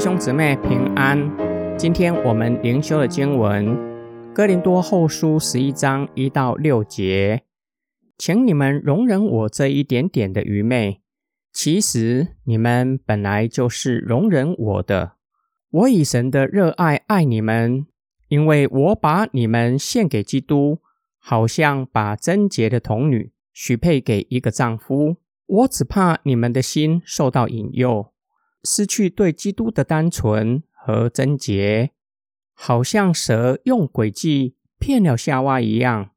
兄姊妹平安。今天我们灵修的经文《哥林多后书》十一章一到六节，请你们容忍我这一点点的愚昧。其实你们本来就是容忍我的。我以神的热爱爱你们，因为我把你们献给基督，好像把贞洁的童女许配给一个丈夫。我只怕你们的心受到引诱，失去对基督的单纯和贞洁，好像蛇用诡计骗了夏娃一样。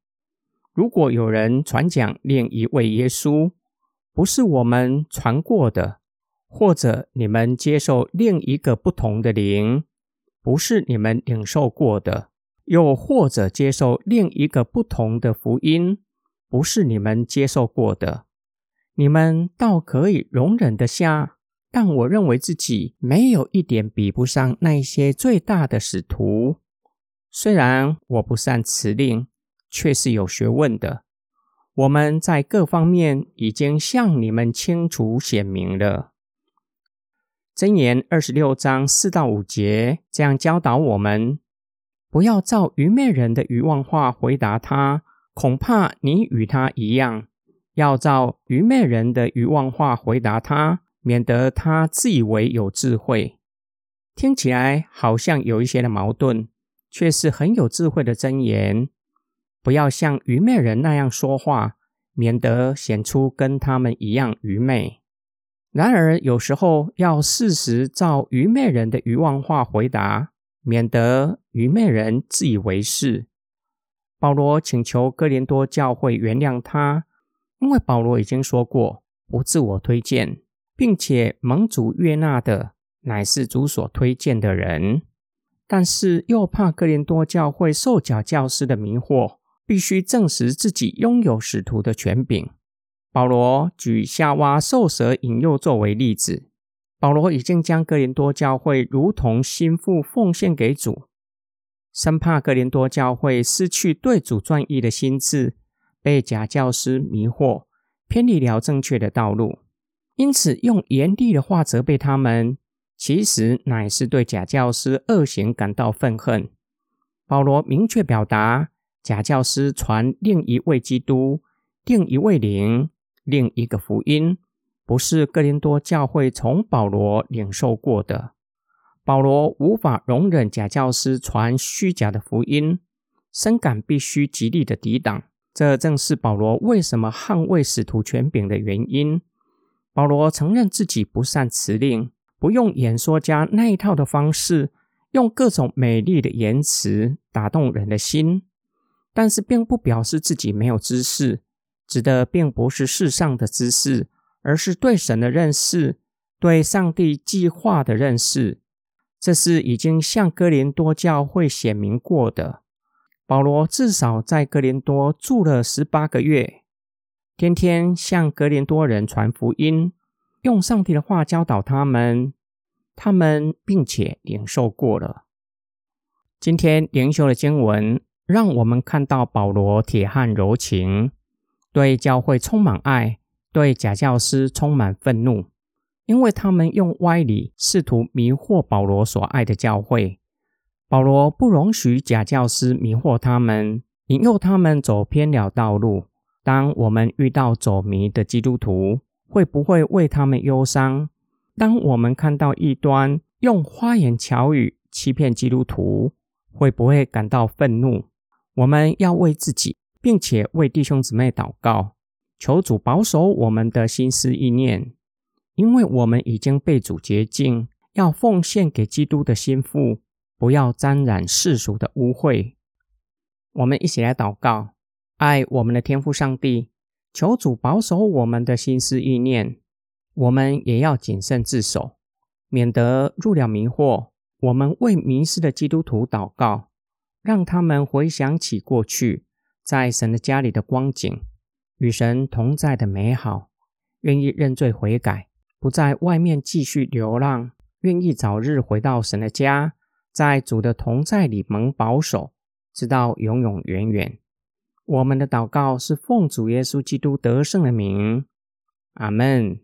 如果有人传讲另一位耶稣，不是我们传过的，或者你们接受另一个不同的灵，不是你们领受过的，又或者接受另一个不同的福音，不是你们接受过的。你们倒可以容忍得下，但我认为自己没有一点比不上那些最大的使徒。虽然我不善辞令，却是有学问的。我们在各方面已经向你们清楚显明了。箴言二十六章四到五节这样教导我们：不要照愚昧人的愚妄话回答他，恐怕你与他一样。要照愚昧人的愚妄话回答他，免得他自以为有智慧。听起来好像有一些的矛盾，却是很有智慧的箴言。不要像愚昧人那样说话，免得显出跟他们一样愚昧。然而有时候要适时照愚昧人的愚妄话回答，免得愚昧人自以为是。保罗请求哥林多教会原谅他。因为保罗已经说过，不自我推荐，并且盟主悦纳的乃是主所推荐的人，但是又怕哥林多教会受假教师的迷惑，必须证实自己拥有使徒的权柄。保罗举夏娃受蛇引诱作为例子。保罗已经将哥林多教会如同心腹奉献给主，生怕哥林多教会失去对主专一的心志。被假教师迷惑，偏离了正确的道路，因此用严厉的话责备他们，其实乃是对假教师恶行感到愤恨。保罗明确表达，假教师传另一位基督、另一位灵、另一个福音，不是哥林多教会从保罗领受过的。保罗无法容忍假教师传虚假的福音，深感必须极力的抵挡。这正是保罗为什么捍卫使徒权柄的原因。保罗承认自己不善辞令，不用演说家那一套的方式，用各种美丽的言辞打动人的心，但是并不表示自己没有知识，指的并不是世上的知识，而是对神的认识，对上帝计划的认识。这是已经向哥林多教会显明过的。保罗至少在哥林多住了十八个月，天天向格林多人传福音，用上帝的话教导他们，他们并且领受过了。今天灵修的经文让我们看到保罗铁汉柔情，对教会充满爱，对假教师充满愤怒，因为他们用歪理试图迷惑保罗所爱的教会。保罗不容许假教师迷惑他们，引诱他们走偏了道路。当我们遇到走迷的基督徒，会不会为他们忧伤？当我们看到异端用花言巧语欺骗基督徒，会不会感到愤怒？我们要为自己，并且为弟兄姊妹祷告，求主保守我们的心思意念，因为我们已经被主洁净，要奉献给基督的心腹。不要沾染世俗的污秽。我们一起来祷告，爱我们的天父上帝，求主保守我们的心思意念。我们也要谨慎自守，免得入了迷惑。我们为迷失的基督徒祷告，让他们回想起过去在神的家里的光景，与神同在的美好，愿意认罪悔改，不在外面继续流浪，愿意早日回到神的家。在主的同在里蒙保守，直到永永远远。我们的祷告是奉主耶稣基督得胜的名，阿门。